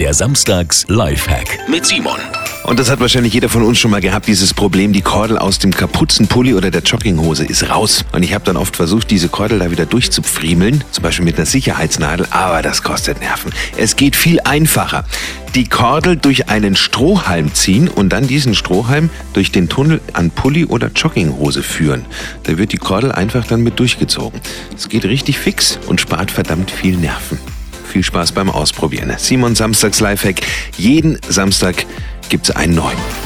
Der Samstags Lifehack mit Simon. Und das hat wahrscheinlich jeder von uns schon mal gehabt, dieses Problem, die Kordel aus dem Kapuzenpulli oder der Jogginghose ist raus. Und ich habe dann oft versucht, diese Kordel da wieder durchzupfriemeln, zum Beispiel mit einer Sicherheitsnadel, aber das kostet Nerven. Es geht viel einfacher. Die Kordel durch einen Strohhalm ziehen und dann diesen Strohhalm durch den Tunnel an Pulli oder Jogginghose führen. Da wird die Kordel einfach dann mit durchgezogen. Es geht richtig fix und spart verdammt viel Nerven. Viel Spaß beim Ausprobieren. Simon Samstags Lifehack. Jeden Samstag gibt es einen neuen.